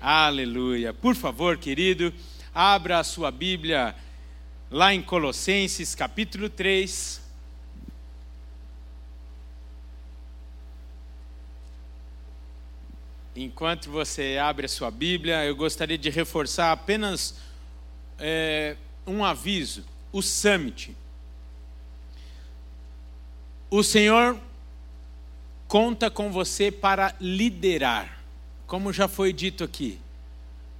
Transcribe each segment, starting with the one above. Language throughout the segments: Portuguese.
Aleluia. Por favor, querido, abra a sua Bíblia lá em Colossenses, capítulo 3. Enquanto você abre a sua Bíblia, eu gostaria de reforçar apenas é, um aviso: o Summit. O Senhor conta com você para liderar, como já foi dito aqui.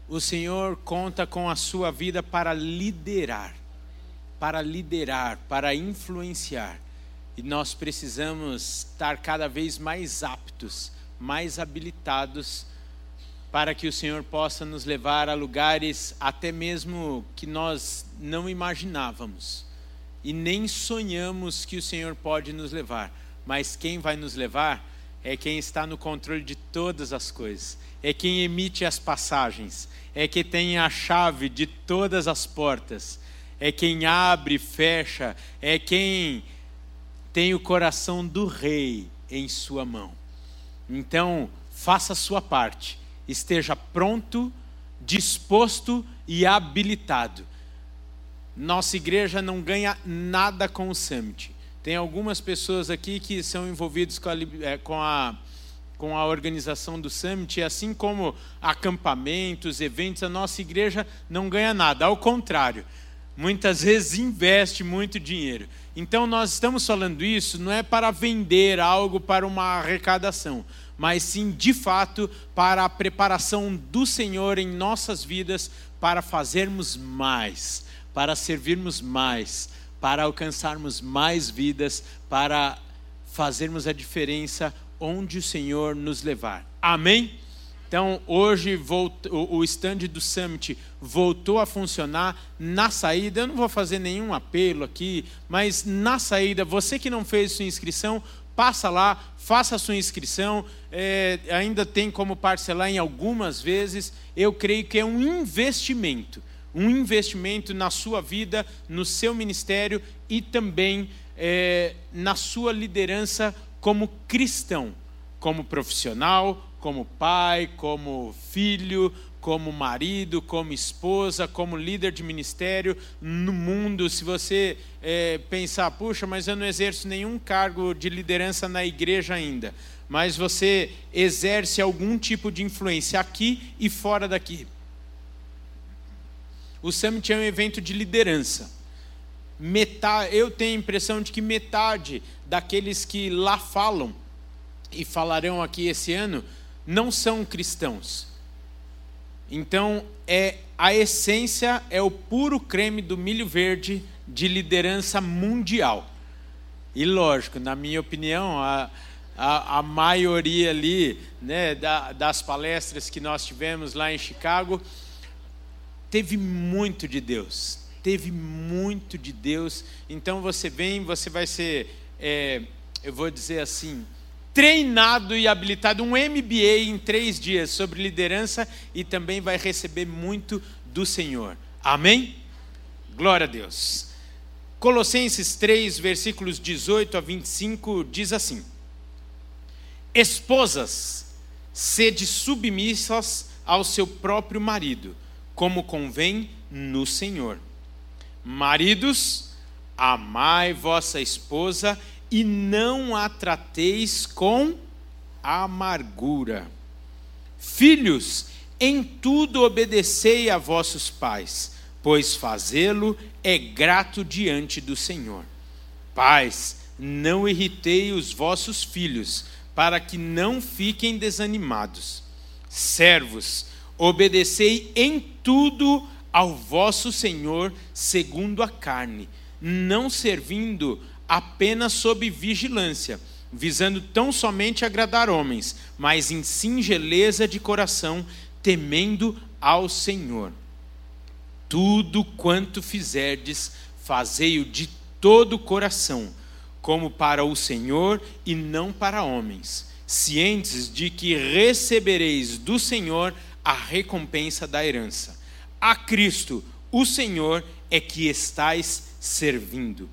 O Senhor conta com a sua vida para liderar, para liderar, para influenciar. E nós precisamos estar cada vez mais aptos mais habilitados para que o Senhor possa nos levar a lugares até mesmo que nós não imaginávamos e nem sonhamos que o Senhor pode nos levar, mas quem vai nos levar é quem está no controle de todas as coisas, é quem emite as passagens, é quem tem a chave de todas as portas, é quem abre e fecha, é quem tem o coração do rei em sua mão. Então, faça a sua parte, esteja pronto, disposto e habilitado. Nossa igreja não ganha nada com o Summit. Tem algumas pessoas aqui que são envolvidas com a, é, com a, com a organização do Summit, assim como acampamentos, eventos, a nossa igreja não ganha nada. Ao contrário, muitas vezes investe muito dinheiro. Então nós estamos falando isso não é para vender algo para uma arrecadação, mas sim de fato para a preparação do Senhor em nossas vidas para fazermos mais, para servirmos mais, para alcançarmos mais vidas, para fazermos a diferença onde o Senhor nos levar. Amém? Então, hoje o stand do Summit voltou a funcionar na saída. Eu não vou fazer nenhum apelo aqui, mas na saída, você que não fez sua inscrição, passa lá, faça a sua inscrição. É, ainda tem como parcelar em algumas vezes. Eu creio que é um investimento um investimento na sua vida, no seu ministério e também é, na sua liderança como cristão, como profissional, como pai, como filho, como marido, como esposa, como líder de ministério no mundo. Se você é, pensar, puxa, mas eu não exerço nenhum cargo de liderança na igreja ainda, mas você exerce algum tipo de influência aqui e fora daqui. O Summit é um evento de liderança. Metade, eu tenho a impressão de que metade daqueles que lá falam e falarão aqui esse ano não são cristãos. Então, é a essência é o puro creme do milho verde de liderança mundial. E lógico, na minha opinião, a, a, a maioria ali né, da, das palestras que nós tivemos lá em Chicago teve muito de Deus. Teve muito de Deus. Então você vem, você vai ser, é, eu vou dizer assim, treinado e habilitado, um MBA em três dias sobre liderança e também vai receber muito do Senhor. Amém? Glória a Deus. Colossenses 3, versículos 18 a 25, diz assim: Esposas, sede submissas ao seu próprio marido, como convém no Senhor. Maridos, amai vossa esposa e não a trateis com amargura. Filhos, em tudo obedecei a vossos pais, pois fazê-lo é grato diante do Senhor. Pais, não irritei os vossos filhos, para que não fiquem desanimados. Servos, obedecei em tudo ao vosso Senhor segundo a carne, não servindo apenas sob vigilância, visando tão somente agradar homens, mas em singeleza de coração, temendo ao Senhor. Tudo quanto fizerdes, fazei-o de todo o coração, como para o Senhor e não para homens, cientes de que recebereis do Senhor a recompensa da herança. A Cristo, o Senhor, é que estais servindo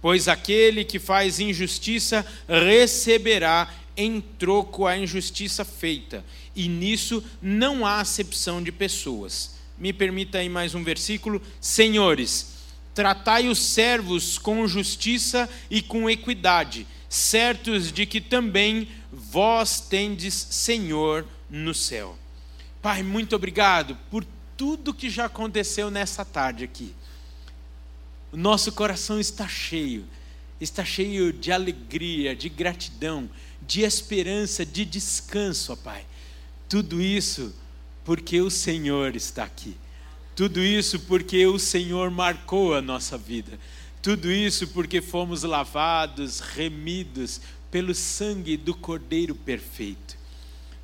pois aquele que faz injustiça receberá em troco a injustiça feita, e nisso não há acepção de pessoas. Me permita aí mais um versículo. Senhores, tratai os servos com justiça e com equidade, certos de que também vós tendes Senhor no céu. Pai, muito obrigado por tudo que já aconteceu nessa tarde aqui. O nosso coração está cheio, está cheio de alegria, de gratidão, de esperança, de descanso, ó Pai. Tudo isso porque o Senhor está aqui. Tudo isso porque o Senhor marcou a nossa vida. Tudo isso porque fomos lavados, remidos pelo sangue do Cordeiro perfeito.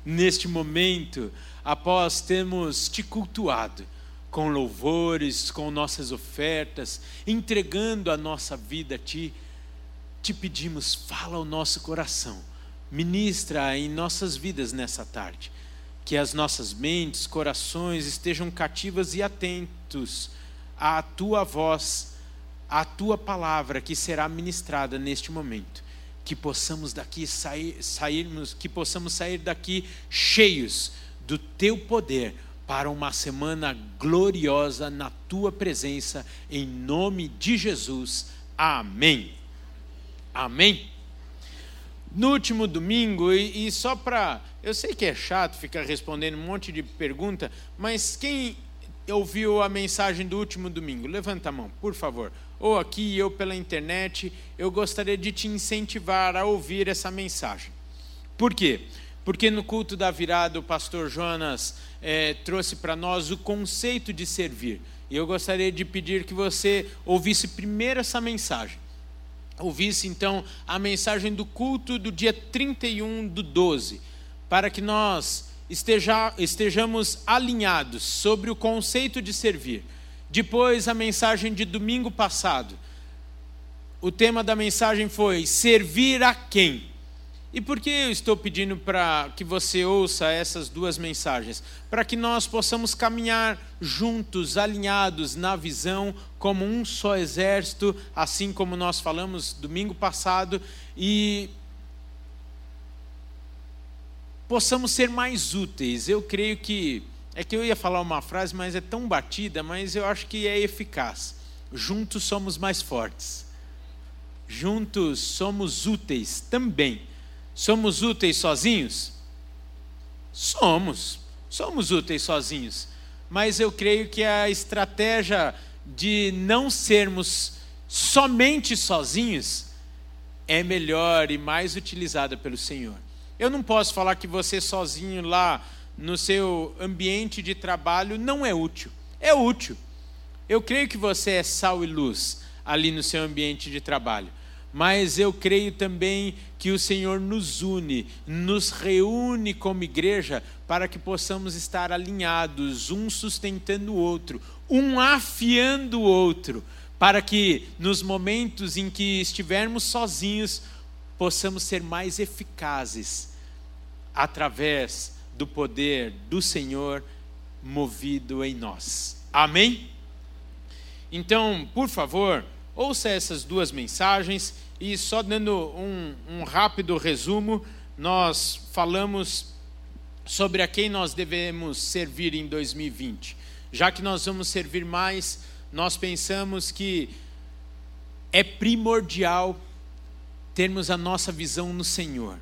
Neste momento, após termos te cultuado, com louvores, com nossas ofertas, entregando a nossa vida a Ti, te pedimos, fala ao nosso coração, ministra em nossas vidas nessa tarde, que as nossas mentes, corações estejam cativas e atentos à Tua voz, à Tua palavra que será ministrada neste momento, que possamos daqui sair, sairmos, que possamos sair daqui cheios do Teu poder para uma semana gloriosa na tua presença, em nome de Jesus. Amém. Amém. No último domingo, e, e só para. Eu sei que é chato ficar respondendo um monte de pergunta, mas quem ouviu a mensagem do último domingo? Levanta a mão, por favor. Ou aqui, ou pela internet, eu gostaria de te incentivar a ouvir essa mensagem. Por quê? Porque no culto da virada, o pastor Jonas é, trouxe para nós o conceito de servir. E eu gostaria de pedir que você ouvisse primeiro essa mensagem. Ouvisse então a mensagem do culto do dia 31 do 12, para que nós esteja, estejamos alinhados sobre o conceito de servir. Depois, a mensagem de domingo passado. O tema da mensagem foi: servir a quem? E por que eu estou pedindo para que você ouça essas duas mensagens? Para que nós possamos caminhar juntos, alinhados na visão, como um só exército, assim como nós falamos domingo passado, e possamos ser mais úteis. Eu creio que. É que eu ia falar uma frase, mas é tão batida, mas eu acho que é eficaz. Juntos somos mais fortes. Juntos somos úteis também Somos úteis sozinhos? Somos, somos úteis sozinhos. Mas eu creio que a estratégia de não sermos somente sozinhos é melhor e mais utilizada pelo Senhor. Eu não posso falar que você sozinho lá no seu ambiente de trabalho não é útil. É útil. Eu creio que você é sal e luz ali no seu ambiente de trabalho mas eu creio também que o Senhor nos une, nos reúne como igreja para que possamos estar alinhados, um sustentando o outro, um afiando o outro, para que nos momentos em que estivermos sozinhos, possamos ser mais eficazes através do poder do Senhor movido em nós. Amém? Então, por favor, ouça essas duas mensagens e só dando um, um rápido resumo, nós falamos sobre a quem nós devemos servir em 2020. Já que nós vamos servir mais, nós pensamos que é primordial termos a nossa visão no Senhor,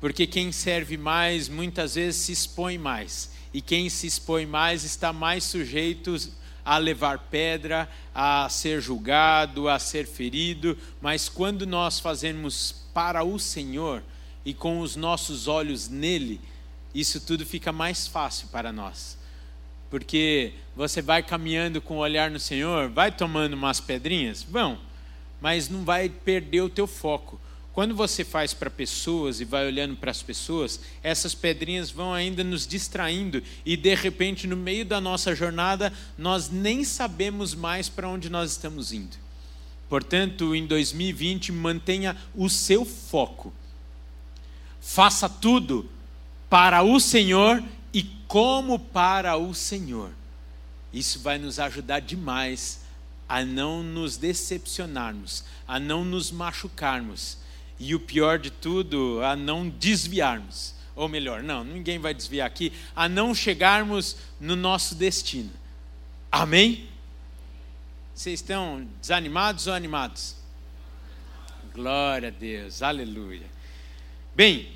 porque quem serve mais muitas vezes se expõe mais, e quem se expõe mais está mais sujeito a levar pedra, a ser julgado, a ser ferido, mas quando nós fazemos para o Senhor e com os nossos olhos nele, isso tudo fica mais fácil para nós. Porque você vai caminhando com o olhar no Senhor, vai tomando umas pedrinhas, vão, mas não vai perder o teu foco. Quando você faz para pessoas e vai olhando para as pessoas, essas pedrinhas vão ainda nos distraindo e de repente no meio da nossa jornada nós nem sabemos mais para onde nós estamos indo. Portanto, em 2020 mantenha o seu foco. Faça tudo para o Senhor e como para o Senhor. Isso vai nos ajudar demais a não nos decepcionarmos, a não nos machucarmos e o pior de tudo, a não desviarmos. ou melhor, não, ninguém vai desviar aqui, a não chegarmos no nosso destino. Amém? Vocês estão desanimados ou animados? Glória a Deus, aleluia. Bem,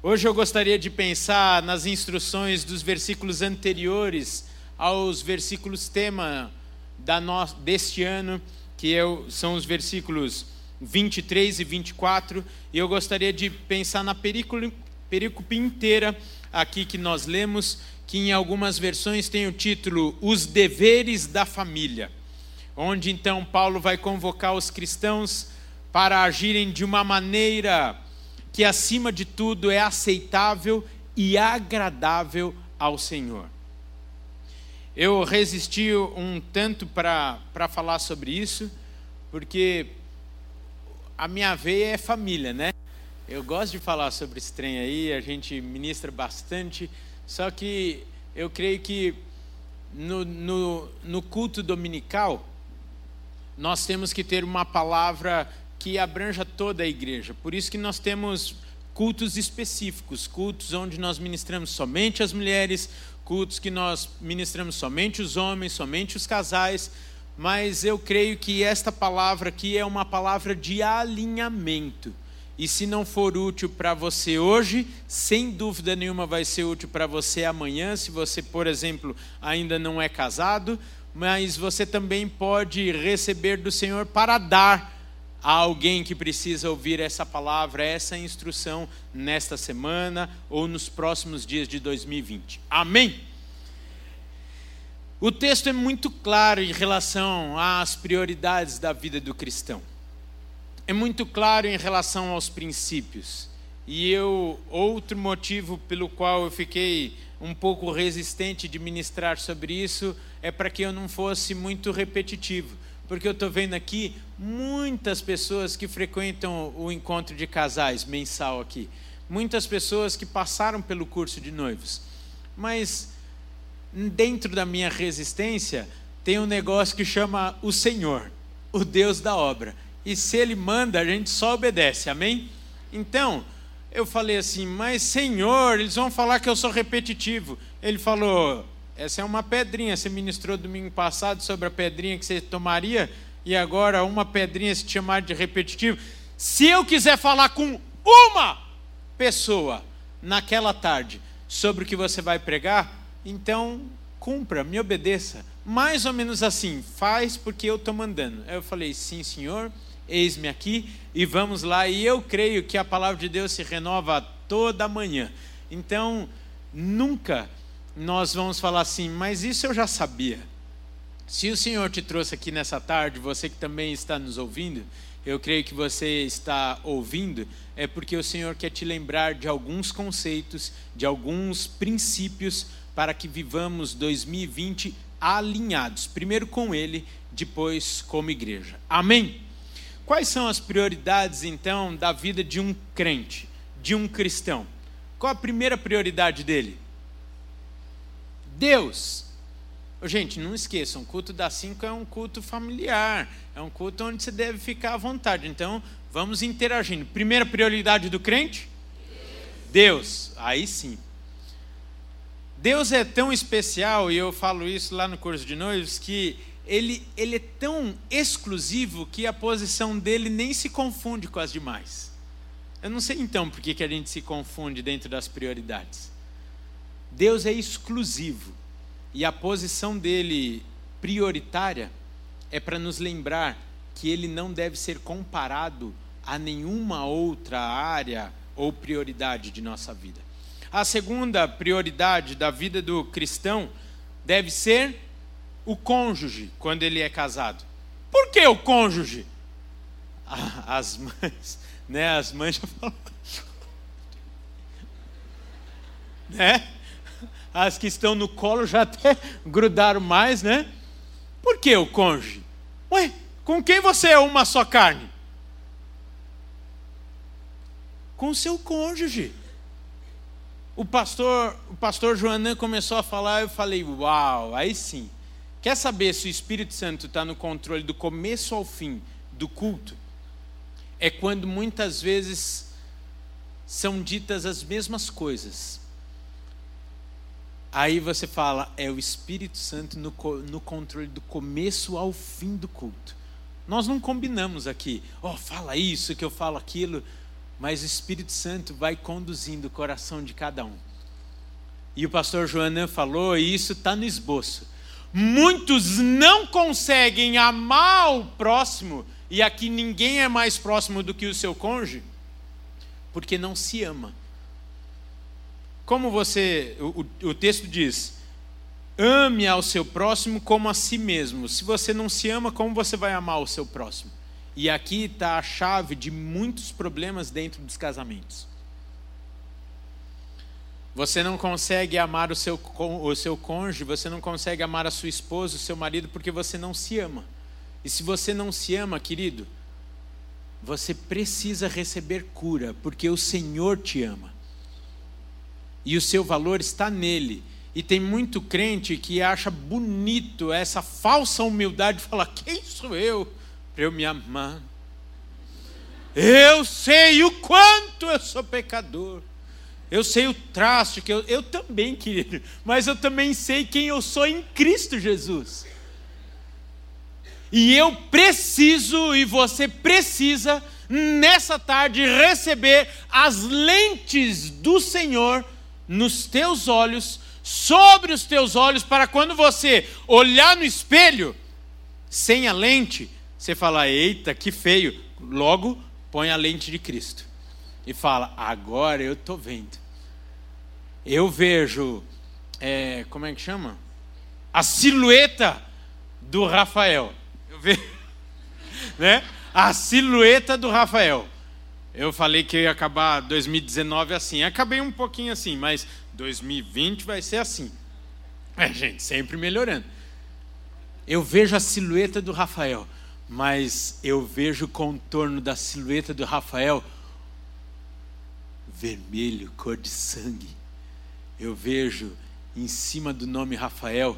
hoje eu gostaria de pensar nas instruções dos versículos anteriores aos versículos tema da no, deste ano, que é são os versículos 23 e 24, e eu gostaria de pensar na perícope inteira aqui que nós lemos, que em algumas versões tem o título Os Deveres da Família, onde então Paulo vai convocar os cristãos para agirem de uma maneira que, acima de tudo, é aceitável e agradável ao Senhor. Eu resisti um tanto para falar sobre isso, porque a minha veia é família, né? Eu gosto de falar sobre esse trem aí, a gente ministra bastante, só que eu creio que no, no, no culto dominical, nós temos que ter uma palavra que abranja toda a igreja. Por isso que nós temos cultos específicos, cultos onde nós ministramos somente as mulheres, cultos que nós ministramos somente os homens, somente os casais, mas eu creio que esta palavra aqui é uma palavra de alinhamento. E se não for útil para você hoje, sem dúvida nenhuma vai ser útil para você amanhã, se você, por exemplo, ainda não é casado, mas você também pode receber do Senhor para dar a alguém que precisa ouvir essa palavra, essa instrução nesta semana ou nos próximos dias de 2020. Amém? O texto é muito claro em relação às prioridades da vida do cristão. É muito claro em relação aos princípios. E eu outro motivo pelo qual eu fiquei um pouco resistente de ministrar sobre isso é para que eu não fosse muito repetitivo porque eu estou vendo aqui muitas pessoas que frequentam o encontro de casais mensal aqui, muitas pessoas que passaram pelo curso de noivos, mas dentro da minha resistência tem um negócio que chama o Senhor, o Deus da obra, e se Ele manda a gente só obedece, amém? Então eu falei assim, mas Senhor, eles vão falar que eu sou repetitivo. Ele falou, essa é uma pedrinha. Você ministrou domingo passado sobre a pedrinha que você tomaria, e agora uma pedrinha se chamar de repetitivo. Se eu quiser falar com uma pessoa naquela tarde sobre o que você vai pregar, então cumpra, me obedeça. Mais ou menos assim, faz porque eu estou mandando. Eu falei, sim, senhor, eis-me aqui e vamos lá. E eu creio que a palavra de Deus se renova toda manhã. Então, nunca nós vamos falar assim, mas isso eu já sabia. Se o Senhor te trouxe aqui nessa tarde, você que também está nos ouvindo, eu creio que você está ouvindo, é porque o Senhor quer te lembrar de alguns conceitos, de alguns princípios, para que vivamos 2020 alinhados, primeiro com Ele, depois como igreja. Amém? Quais são as prioridades, então, da vida de um crente, de um cristão? Qual a primeira prioridade dele? Deus. Gente, não esqueçam, o culto das cinco é um culto familiar, é um culto onde você deve ficar à vontade. Então, vamos interagindo. Primeira prioridade do crente? Deus. Aí sim. Deus é tão especial, e eu falo isso lá no curso de noivos, que ele, ele é tão exclusivo que a posição dele nem se confunde com as demais. Eu não sei então por que, que a gente se confunde dentro das prioridades. Deus é exclusivo e a posição dele prioritária é para nos lembrar que ele não deve ser comparado a nenhuma outra área ou prioridade de nossa vida. A segunda prioridade da vida do cristão deve ser o cônjuge quando ele é casado. Por que o cônjuge? As mães, né? As mães já falam. Né? as que estão no colo já até grudaram mais, né? Por que o cônjuge? Ué, com quem você é uma só carne? Com seu cônjuge. O pastor, o pastor Joanã começou a falar, eu falei, uau, aí sim. Quer saber se o Espírito Santo está no controle do começo ao fim do culto? É quando muitas vezes são ditas as mesmas coisas. Aí você fala, é o Espírito Santo no, no controle do começo ao fim do culto. Nós não combinamos aqui, ó, oh, fala isso, que eu falo aquilo, mas o Espírito Santo vai conduzindo o coração de cada um. E o pastor Joanã falou, e isso está no esboço. Muitos não conseguem amar o próximo, e aqui ninguém é mais próximo do que o seu cônjuge, porque não se ama. Como você, o, o texto diz, ame ao seu próximo como a si mesmo. Se você não se ama, como você vai amar o seu próximo? E aqui está a chave de muitos problemas dentro dos casamentos. Você não consegue amar o seu, o seu cônjuge, você não consegue amar a sua esposa, o seu marido, porque você não se ama. E se você não se ama, querido, você precisa receber cura, porque o Senhor te ama. E o seu valor está nele. E tem muito crente que acha bonito essa falsa humildade de falar: quem sou eu para eu me amar? Eu sei o quanto eu sou pecador. Eu sei o traço que eu, eu também, querido, mas eu também sei quem eu sou em Cristo Jesus. E eu preciso, e você precisa, nessa tarde, receber as lentes do Senhor nos teus olhos, sobre os teus olhos, para quando você olhar no espelho, sem a lente, você fala: eita, que feio. Logo, põe a lente de Cristo e fala: agora eu estou vendo. Eu vejo, é, como é que chama? A silhueta do Rafael. Eu vejo, né? A silhueta do Rafael. Eu falei que ia acabar 2019 assim. Acabei um pouquinho assim, mas 2020 vai ser assim. É, gente, sempre melhorando. Eu vejo a silhueta do Rafael, mas eu vejo o contorno da silhueta do Rafael vermelho, cor de sangue. Eu vejo em cima do nome Rafael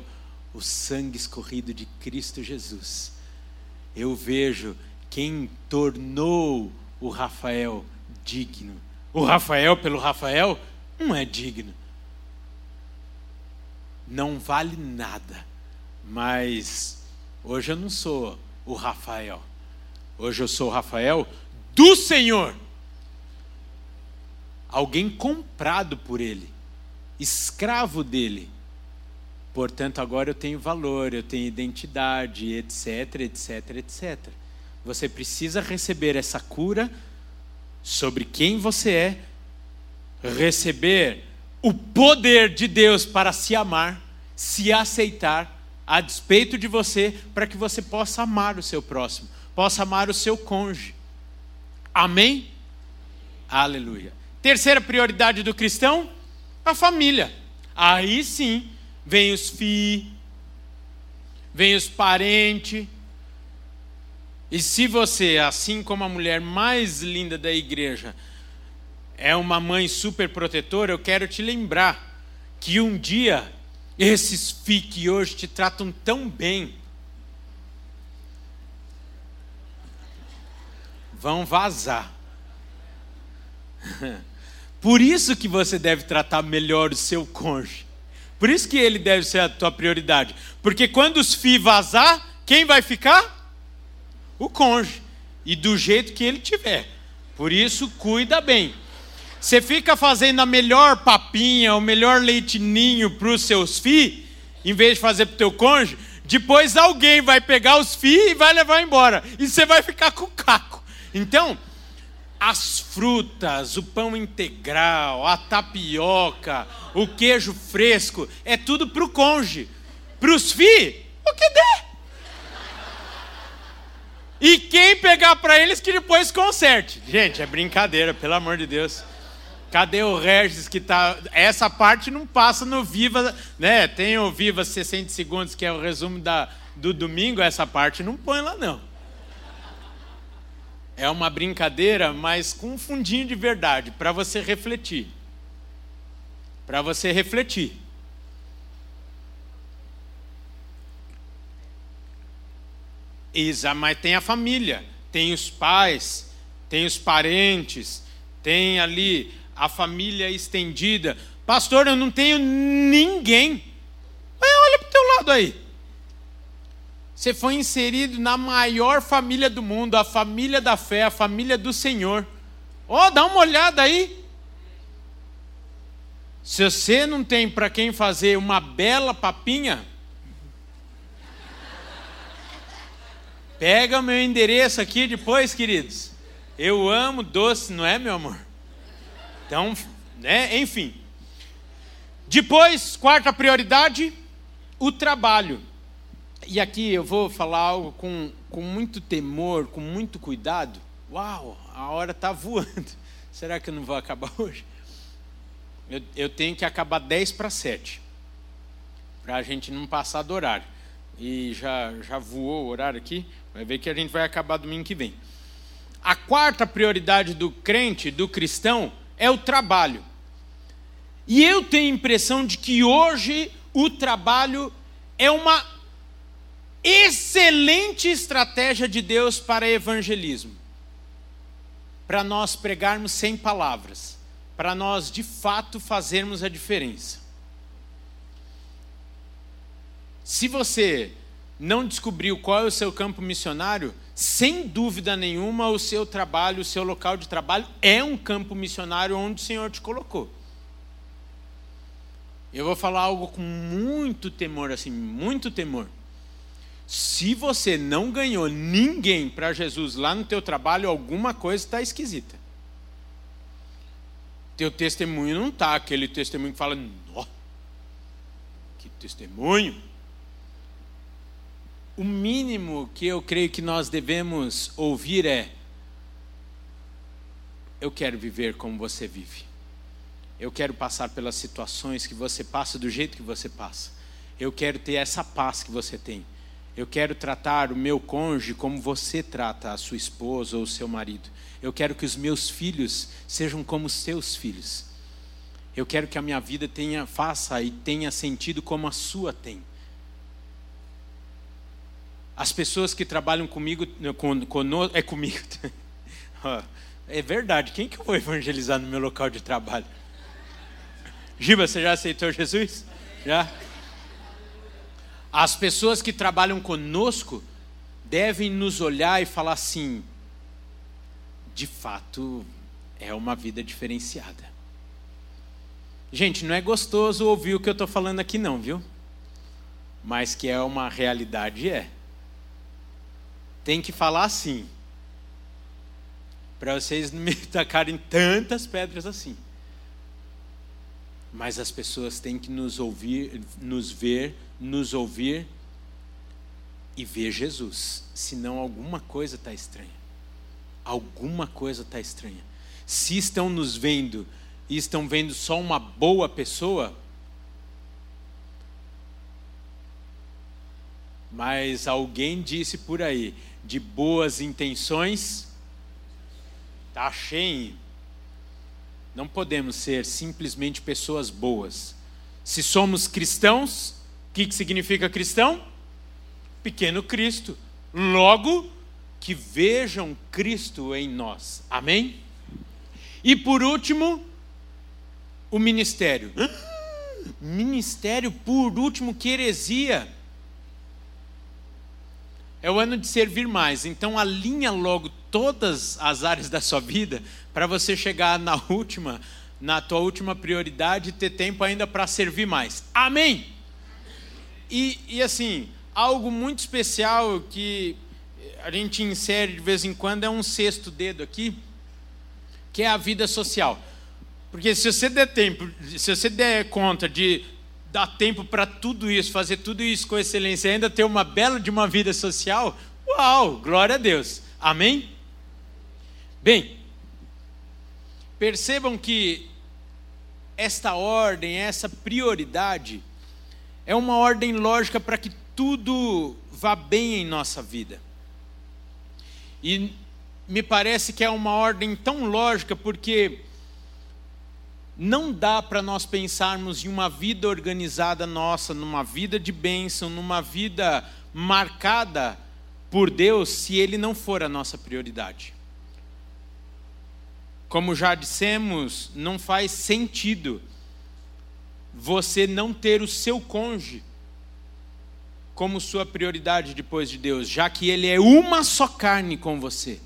o sangue escorrido de Cristo Jesus. Eu vejo quem tornou o Rafael digno. O Rafael pelo Rafael não é digno. Não vale nada. Mas hoje eu não sou o Rafael. Hoje eu sou o Rafael do Senhor. Alguém comprado por ele, escravo dele. Portanto, agora eu tenho valor, eu tenho identidade, etc, etc, etc. Você precisa receber essa cura sobre quem você é, receber o poder de Deus para se amar, se aceitar, a despeito de você, para que você possa amar o seu próximo, possa amar o seu cônjuge. Amém? Aleluia. Terceira prioridade do cristão: a família. Aí sim, vem os filhos, vem os parentes, e se você, assim como a mulher mais linda da igreja, é uma mãe super protetora, eu quero te lembrar que um dia esses filhos que hoje te tratam tão bem vão vazar. Por isso que você deve tratar melhor o seu cônjuge. Por isso que ele deve ser a tua prioridade. Porque quando os filhos vazar, quem vai ficar? o cônjuge e do jeito que ele tiver. Por isso, cuida bem. Você fica fazendo a melhor papinha, o melhor leitinho para os seus filhos, em vez de fazer para o teu cônjuge, depois alguém vai pegar os filhos e vai levar embora. E você vai ficar com o caco. Então, as frutas, o pão integral, a tapioca, o queijo fresco, é tudo para o cônjuge. Para os filhos, o que der. E quem pegar para eles que depois conserte. Gente, é brincadeira, pelo amor de Deus. Cadê o Regis que tá. Essa parte não passa no Viva, né? Tem o Viva 60 segundos, que é o resumo da, do domingo, essa parte não põe lá, não. É uma brincadeira, mas com um fundinho de verdade, para você refletir. Para você refletir. Isa, mas tem a família, tem os pais, tem os parentes, tem ali a família estendida. Pastor, eu não tenho ninguém. Olha para o teu lado aí. Você foi inserido na maior família do mundo, a família da fé, a família do Senhor. Oh, dá uma olhada aí. Se você não tem para quem fazer uma bela papinha, pega meu endereço aqui depois, queridos. Eu amo doce, não é, meu amor? Então, né, enfim. Depois, quarta prioridade, o trabalho. E aqui eu vou falar algo com, com muito temor, com muito cuidado. Uau, a hora está voando. Será que eu não vou acabar hoje? Eu, eu tenho que acabar 10 para 7, para a gente não passar do horário. E já, já voou o horário aqui, vai ver que a gente vai acabar domingo que vem. A quarta prioridade do crente, do cristão, é o trabalho. E eu tenho a impressão de que hoje o trabalho é uma excelente estratégia de Deus para evangelismo. Para nós pregarmos sem palavras, para nós de fato fazermos a diferença. Se você não descobriu qual é o seu campo missionário, sem dúvida nenhuma, o seu trabalho, o seu local de trabalho é um campo missionário onde o Senhor te colocou. Eu vou falar algo com muito temor, assim, muito temor. Se você não ganhou ninguém para Jesus lá no teu trabalho, alguma coisa está esquisita. Teu testemunho não está aquele testemunho que fala, que testemunho o mínimo que eu creio que nós devemos ouvir é: eu quero viver como você vive. Eu quero passar pelas situações que você passa do jeito que você passa. Eu quero ter essa paz que você tem. Eu quero tratar o meu cônjuge como você trata a sua esposa ou o seu marido. Eu quero que os meus filhos sejam como os seus filhos. Eu quero que a minha vida tenha faça e tenha sentido como a sua tem. As pessoas que trabalham comigo, conosco, é comigo. é verdade, quem que eu vou evangelizar no meu local de trabalho? Giba, você já aceitou Jesus? Já? As pessoas que trabalham conosco devem nos olhar e falar assim: de fato, é uma vida diferenciada. Gente, não é gostoso ouvir o que eu estou falando aqui, não, viu? Mas que é uma realidade, é tem que falar assim. Para vocês não me tacarem tantas pedras assim. Mas as pessoas têm que nos ouvir, nos ver, nos ouvir e ver Jesus. Senão alguma coisa está estranha. Alguma coisa está estranha. Se estão nos vendo e estão vendo só uma boa pessoa, mas alguém disse por aí: de boas intenções, está cheio. Não podemos ser simplesmente pessoas boas. Se somos cristãos, o que, que significa cristão? Pequeno Cristo. Logo, que vejam Cristo em nós. Amém? E por último, o ministério. Ministério, por último, que heresia. É o ano de servir mais. Então alinha logo todas as áreas da sua vida para você chegar na última, na tua última prioridade e ter tempo ainda para servir mais. Amém. E, e assim, algo muito especial que a gente insere de vez em quando é um sexto dedo aqui, que é a vida social. Porque se você der tempo, se você der conta de dar tempo para tudo isso, fazer tudo isso com excelência e ainda ter uma bela de uma vida social, uau, glória a Deus. Amém? Bem, percebam que esta ordem, essa prioridade, é uma ordem lógica para que tudo vá bem em nossa vida. E me parece que é uma ordem tão lógica porque não dá para nós pensarmos em uma vida organizada nossa, numa vida de bênção, numa vida marcada por Deus, se Ele não for a nossa prioridade. Como já dissemos, não faz sentido você não ter o seu cônjuge como sua prioridade depois de Deus, já que ele é uma só carne com você.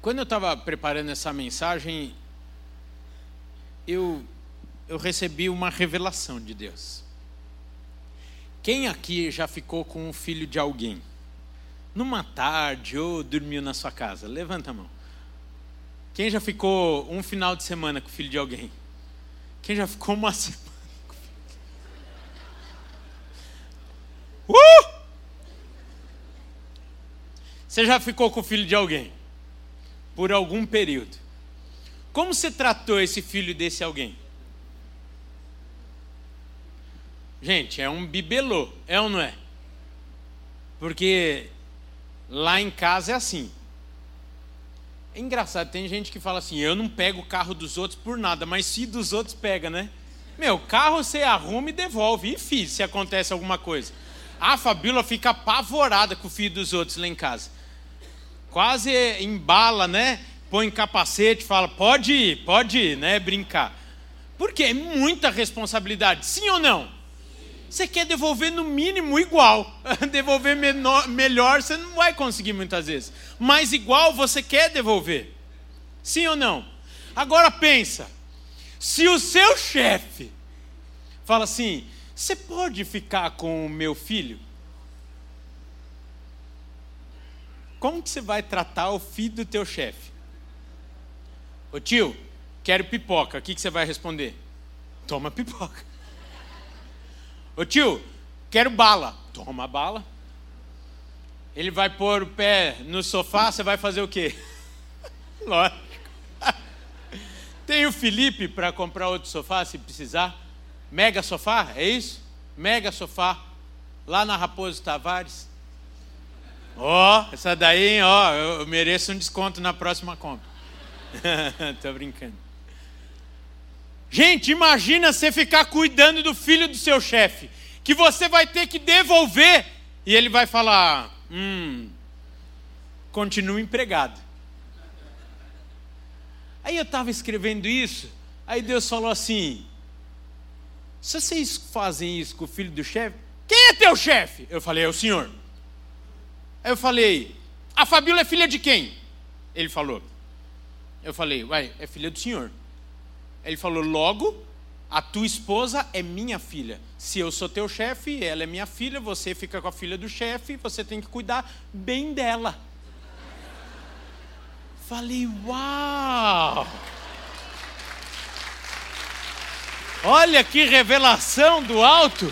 Quando eu estava preparando essa mensagem, eu, eu recebi uma revelação de Deus. Quem aqui já ficou com o filho de alguém? Numa tarde ou dormiu na sua casa? Levanta a mão. Quem já ficou um final de semana com o filho de alguém? Quem já ficou uma semana com o filho? Uh! Você já ficou com o filho de alguém? Por algum período. Como você tratou esse filho desse alguém? Gente, é um bibelô, é ou não é? Porque lá em casa é assim. É engraçado, tem gente que fala assim: eu não pego o carro dos outros por nada, mas se dos outros pega, né? Meu, carro você arruma e devolve. E filho, se acontece alguma coisa. A Fabíola fica apavorada com o filho dos outros lá em casa. Quase embala, né? Põe capacete, fala: pode ir, pode ir, né? Brincar. Porque é muita responsabilidade, sim ou não? Você quer devolver no mínimo igual. devolver menor, melhor você não vai conseguir muitas vezes. Mas igual você quer devolver. Sim ou não? Agora pensa. Se o seu chefe fala assim: "Você pode ficar com o meu filho?" Como que você vai tratar o filho do teu chefe? Ô tio, quero pipoca. O que, que você vai responder? Toma pipoca. Ô tio, quero bala. Toma bala. Ele vai pôr o pé no sofá, você vai fazer o quê? Lógico. Tem o Felipe para comprar outro sofá se precisar. Mega sofá, é isso? Mega sofá. Lá na Raposo Tavares. Ó, oh, essa daí, ó, oh, eu mereço um desconto na próxima compra. Tô brincando. Gente, imagina você ficar cuidando do filho do seu chefe, que você vai ter que devolver, e ele vai falar: hum, continua empregado. Aí eu estava escrevendo isso, aí Deus falou assim: se vocês fazem isso com o filho do chefe, quem é teu chefe? Eu falei: é o senhor. Aí eu falei: a Fabíola é filha de quem? Ele falou. Eu falei: uai, é filha do senhor. Ele falou: Logo, a tua esposa é minha filha. Se eu sou teu chefe, ela é minha filha, você fica com a filha do chefe, você tem que cuidar bem dela. Falei: Uau! Olha que revelação do alto!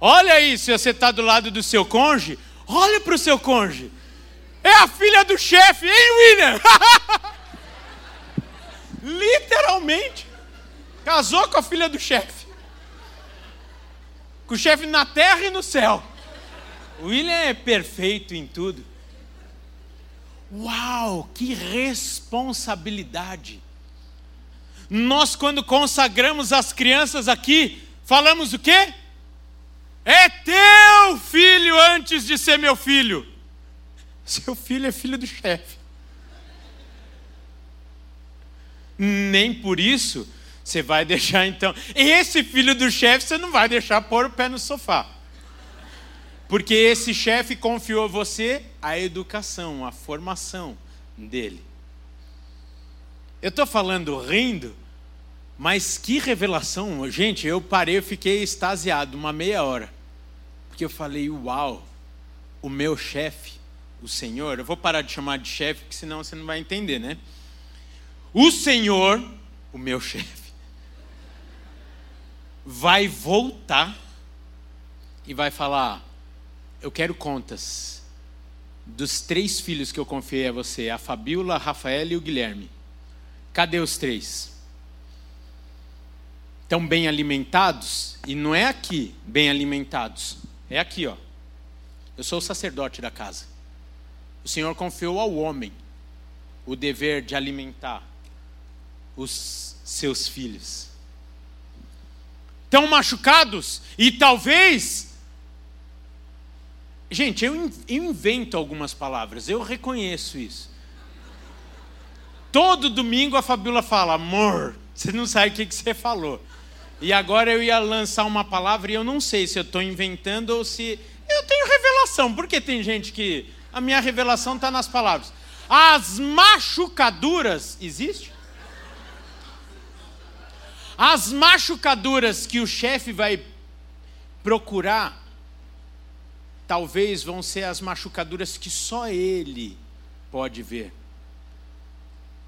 Olha aí, se você está do lado do seu cônjuge, olha para o seu cônjuge. É a filha do chefe, hein, William? Literalmente. Casou com a filha do chefe. Com o chefe na terra e no céu. William é perfeito em tudo. Uau, que responsabilidade. Nós, quando consagramos as crianças aqui, falamos o quê? É teu filho antes de ser meu filho. Seu filho é filho do chefe. Nem por isso você vai deixar então. Esse filho do chefe você não vai deixar pôr o pé no sofá. Porque esse chefe confiou a você a educação, a formação dele. Eu estou falando rindo, mas que revelação. Gente, eu parei, eu fiquei extasiado uma meia hora. Porque eu falei, uau, o meu chefe o Senhor, eu vou parar de chamar de chefe, porque senão você não vai entender, né? O Senhor, o meu chefe, vai voltar e vai falar: Eu quero contas dos três filhos que eu confiei a você, a Fabíola, a Rafael e o Guilherme. Cadê os três? Estão bem alimentados? E não é aqui, bem alimentados. É aqui, ó. Eu sou o sacerdote da casa. O Senhor confiou ao homem o dever de alimentar os seus filhos. estão machucados e talvez. Gente, eu, invento algumas palavras, eu reconheço isso. Todo domingo a Fabiola fala, amor, você não sabe o que você falou. E agora eu ia lançar uma palavra e eu não sei se eu estou inventando ou se. Eu tenho revelação, porque tem gente que. A minha revelação está nas palavras. As machucaduras. Existe? As machucaduras que o chefe vai procurar, talvez vão ser as machucaduras que só ele pode ver.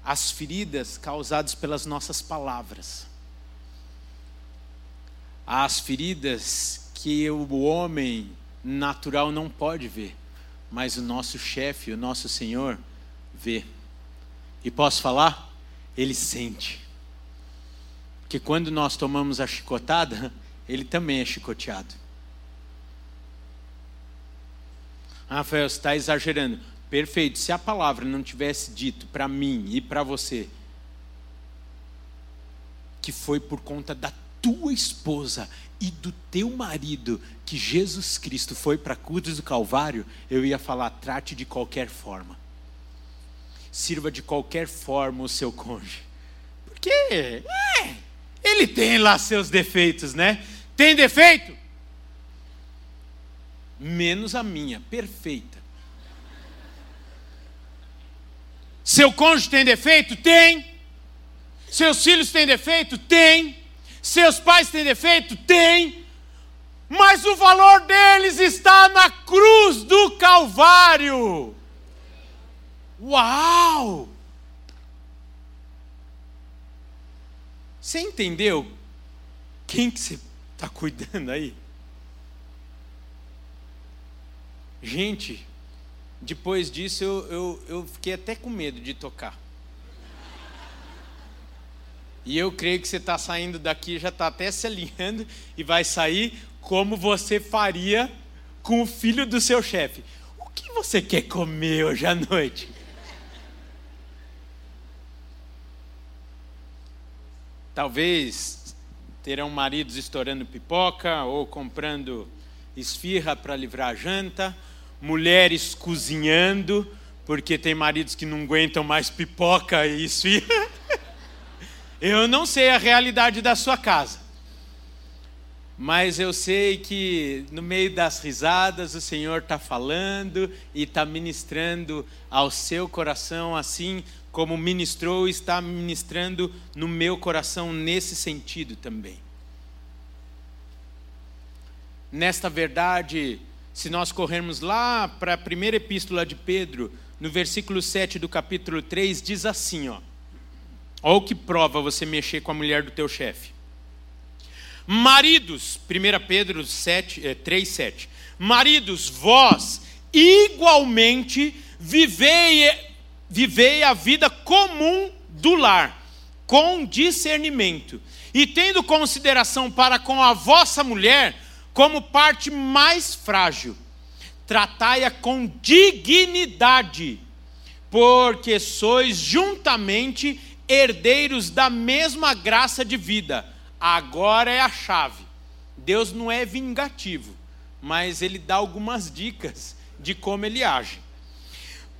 As feridas causadas pelas nossas palavras. As feridas que o homem natural não pode ver, mas o nosso chefe, o nosso Senhor, vê. E posso falar? Ele sente que quando nós tomamos a chicotada, ele também é chicoteado. Rafael, você está exagerando. Perfeito. Se a palavra não tivesse dito para mim e para você que foi por conta da tua esposa e do teu marido que Jesus Cristo foi para a cruz do Calvário, eu ia falar: trate de qualquer forma. Sirva de qualquer forma o seu cônjuge. Porque é, ele tem lá seus defeitos, né? Tem defeito? Menos a minha, perfeita. Seu cônjuge tem defeito? Tem. Seus filhos têm defeito? Tem. Seus pais têm defeito? Tem. Mas o valor deles está na cruz do Calvário. Uau! Você entendeu quem que você está cuidando aí? Gente, depois disso eu, eu, eu fiquei até com medo de tocar. E eu creio que você está saindo daqui, já está até se alinhando e vai sair como você faria com o filho do seu chefe. O que você quer comer hoje à noite? Talvez terão maridos estourando pipoca ou comprando esfirra para livrar a janta, mulheres cozinhando, porque tem maridos que não aguentam mais pipoca e esfirra. Eu não sei a realidade da sua casa, mas eu sei que no meio das risadas o Senhor está falando e está ministrando ao seu coração assim como ministrou, está ministrando no meu coração nesse sentido também. Nesta verdade, se nós corrermos lá para a primeira epístola de Pedro, no versículo 7 do capítulo 3, diz assim: ó. Olha o que prova você mexer com a mulher do teu chefe. Maridos, 1 Pedro 7, é, 3, 7. Maridos, vós igualmente vivei vivei a vida comum do lar, com discernimento, e tendo consideração para com a vossa mulher como parte mais frágil. Tratai-a com dignidade, porque sois juntamente herdeiros da mesma graça de vida. Agora é a chave. Deus não é vingativo, mas ele dá algumas dicas de como ele age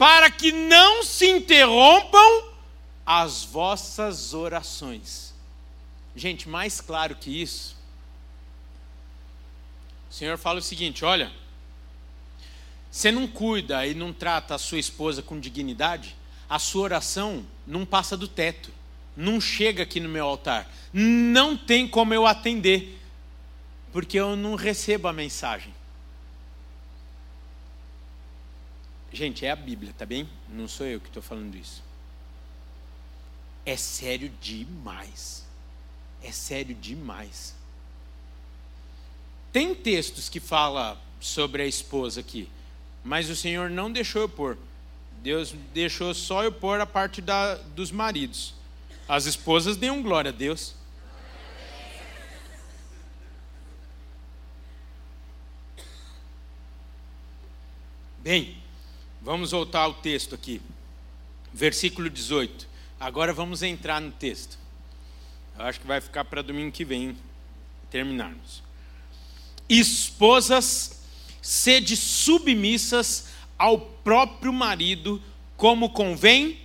para que não se interrompam as vossas orações. Gente, mais claro que isso, o Senhor fala o seguinte: olha, você não cuida e não trata a sua esposa com dignidade, a sua oração não passa do teto, não chega aqui no meu altar, não tem como eu atender, porque eu não recebo a mensagem. Gente, é a Bíblia, tá bem? Não sou eu que estou falando isso. É sério demais. É sério demais. Tem textos que fala sobre a esposa aqui, mas o Senhor não deixou eu pôr. Deus deixou só eu pôr a parte da, dos maridos. As esposas dêem glória a Deus. Bem, Vamos voltar ao texto aqui. Versículo 18. Agora vamos entrar no texto. Eu acho que vai ficar para domingo que vem. terminarmos. Esposas, sede submissas ao próprio marido, como convém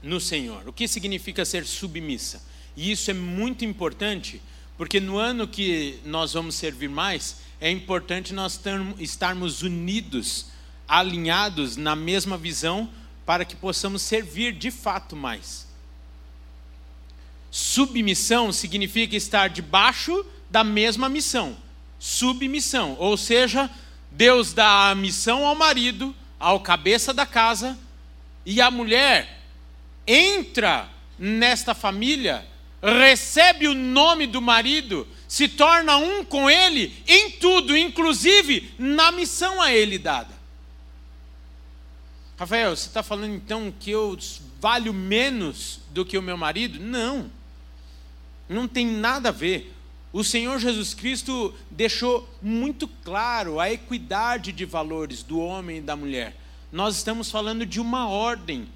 no Senhor. O que significa ser submissa? E isso é muito importante, porque no ano que nós vamos servir mais, é importante nós estarmos unidos, alinhados na mesma visão, para que possamos servir de fato mais. Submissão significa estar debaixo da mesma missão. Submissão, ou seja, Deus dá a missão ao marido, ao cabeça da casa, e a mulher entra nesta família, recebe o nome do marido, se torna um com ele em tudo, inclusive na missão a ele dada. Rafael, você está falando então que eu valho menos do que o meu marido? Não, não tem nada a ver. O Senhor Jesus Cristo deixou muito claro a equidade de valores do homem e da mulher. Nós estamos falando de uma ordem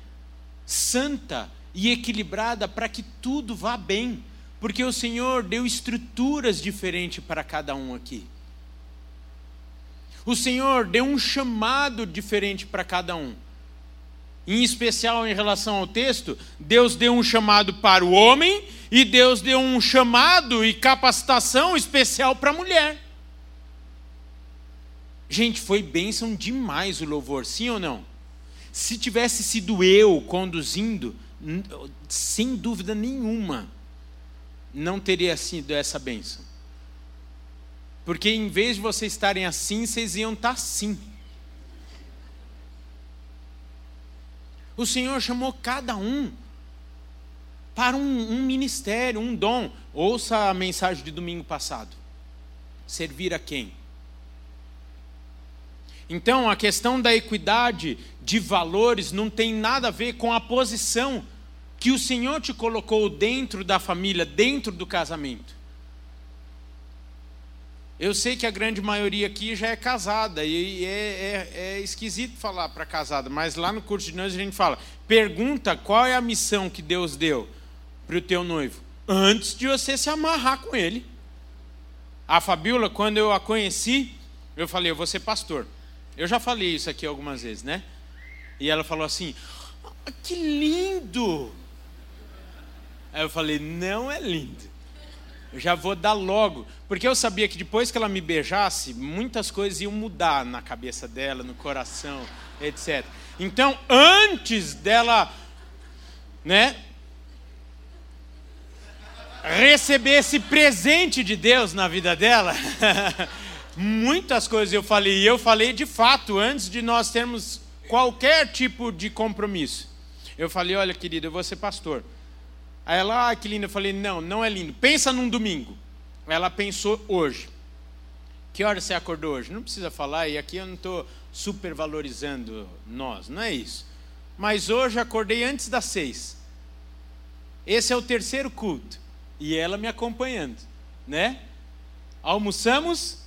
santa e equilibrada para que tudo vá bem, porque o Senhor deu estruturas diferentes para cada um aqui. O Senhor deu um chamado diferente para cada um. Em especial em relação ao texto, Deus deu um chamado para o homem e Deus deu um chamado e capacitação especial para a mulher. Gente, foi bênção demais o louvor, sim ou não? Se tivesse sido eu conduzindo, sem dúvida nenhuma, não teria sido essa bênção. Porque em vez de vocês estarem assim, vocês iam estar assim. O Senhor chamou cada um para um, um, ministério, um dom. Ouça a mensagem de domingo passado. Servir a quem? Então, a questão da equidade de valores não tem nada a ver com a posição que o Senhor te colocou dentro da família, dentro do casamento. Eu sei que a grande maioria aqui já é casada e é, é, é esquisito falar para casada, mas lá no curso de noivos a gente fala: pergunta qual é a missão que Deus deu para o teu noivo antes de você se amarrar com ele. A Fabiola, quando eu a conheci, eu falei: eu vou ser pastor. Eu já falei isso aqui algumas vezes, né? E ela falou assim: ah, que lindo! Aí eu falei: não é lindo. Eu já vou dar logo. Porque eu sabia que depois que ela me beijasse, muitas coisas iam mudar na cabeça dela, no coração, etc. Então, antes dela, né, receber esse presente de Deus na vida dela, muitas coisas eu falei, e eu falei de fato, antes de nós termos qualquer tipo de compromisso. Eu falei: olha, querida, eu vou ser pastor. Aí ela, ah, que lindo. Eu falei, não, não é lindo. Pensa num domingo. Ela pensou hoje. Que hora você acordou hoje? Não precisa falar, e aqui eu não estou supervalorizando nós, não é isso. Mas hoje acordei antes das seis. Esse é o terceiro culto. E ela me acompanhando, né? Almoçamos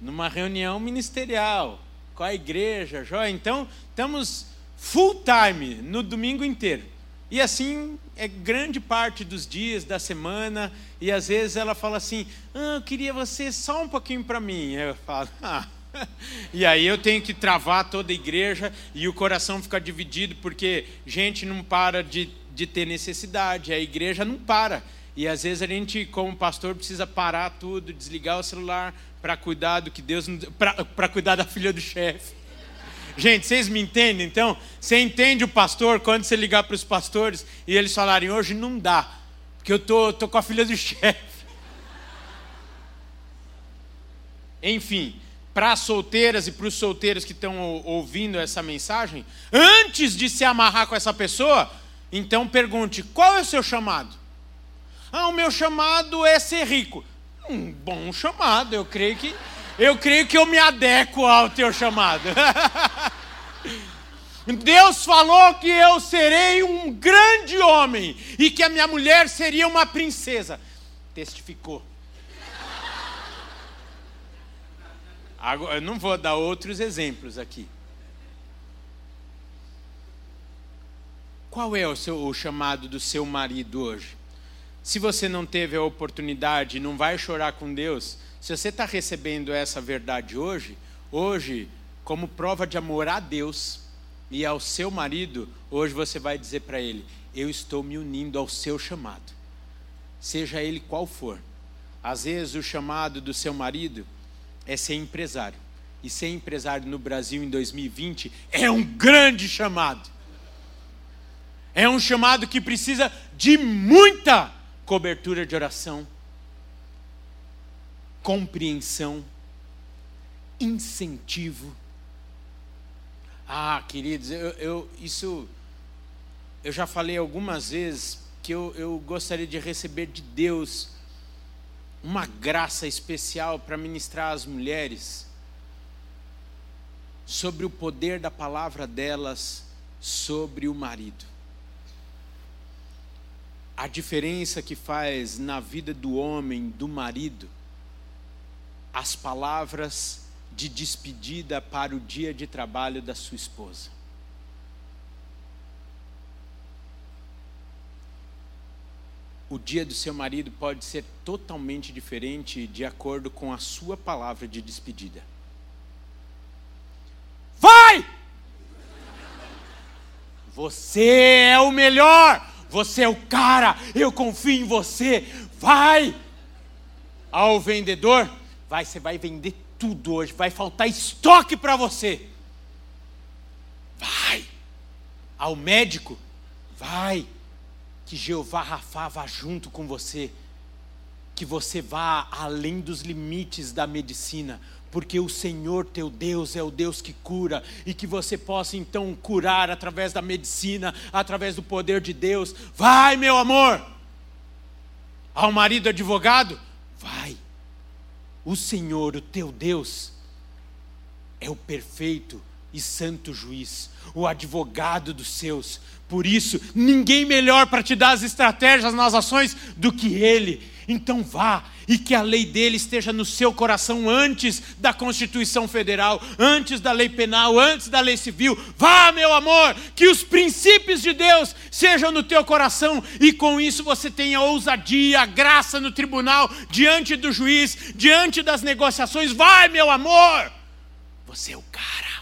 numa reunião ministerial com a igreja, joia. Então, estamos full time no domingo inteiro. E assim é grande parte dos dias da semana, e às vezes ela fala assim: ah, eu queria você só um pouquinho para mim. Eu falo: ah. E aí eu tenho que travar toda a igreja e o coração fica dividido porque gente não para de, de ter necessidade, a igreja não para. E às vezes a gente, como pastor, precisa parar tudo, desligar o celular para cuidar do que Deus. para cuidar da filha do chefe Gente, vocês me entendem? Então, você entende o pastor quando você ligar para os pastores e eles falarem: hoje não dá, porque eu tô, tô com a filha do chefe. Enfim, para as solteiras e para os solteiros que estão ouvindo essa mensagem, antes de se amarrar com essa pessoa, então pergunte: qual é o seu chamado? Ah, o meu chamado é ser rico. Um bom chamado, eu creio que eu creio que eu me adequo ao teu chamado. Deus falou que eu serei um grande homem e que a minha mulher seria uma princesa. Testificou. Agora, eu não vou dar outros exemplos aqui. Qual é o, seu, o chamado do seu marido hoje? Se você não teve a oportunidade, não vai chorar com Deus. Se você está recebendo essa verdade hoje, hoje, como prova de amor a Deus e ao seu marido, hoje você vai dizer para ele: Eu estou me unindo ao seu chamado, seja ele qual for. Às vezes, o chamado do seu marido é ser empresário. E ser empresário no Brasil em 2020 é um grande chamado. É um chamado que precisa de muita cobertura de oração, compreensão, incentivo. Ah, queridos, eu, eu, isso eu já falei algumas vezes que eu, eu gostaria de receber de Deus uma graça especial para ministrar às mulheres sobre o poder da palavra delas sobre o marido a diferença que faz na vida do homem, do marido, as palavras de despedida para o dia de trabalho da sua esposa. O dia do seu marido pode ser totalmente diferente de acordo com a sua palavra de despedida. Vai! Você é o melhor! Você é o cara, eu confio em você. Vai! Ao vendedor, vai, você vai vender tudo hoje, vai faltar estoque para você. Vai! Ao médico, vai! Que Jeová Rafá vá junto com você, que você vá além dos limites da medicina, porque o Senhor teu Deus é o Deus que cura, e que você possa então curar através da medicina, através do poder de Deus. Vai, meu amor! Ao marido advogado, vai. O Senhor, o teu Deus, é o perfeito e santo juiz, o advogado dos seus. Por isso, ninguém melhor para te dar as estratégias nas ações do que Ele. Então vá e que a lei dele esteja no seu coração antes da Constituição Federal, antes da lei penal, antes da lei civil. Vá, meu amor, que os princípios de Deus sejam no teu coração e com isso você tenha ousadia, graça no tribunal, diante do juiz, diante das negociações. Vai, meu amor, você é o cara.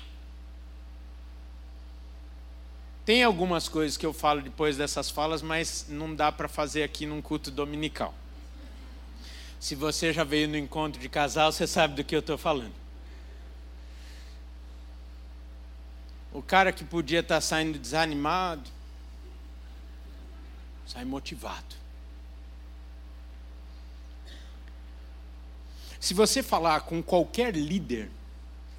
Tem algumas coisas que eu falo depois dessas falas, mas não dá para fazer aqui num culto dominical. Se você já veio no encontro de casal, você sabe do que eu estou falando. O cara que podia estar tá saindo desanimado, sai motivado. Se você falar com qualquer líder,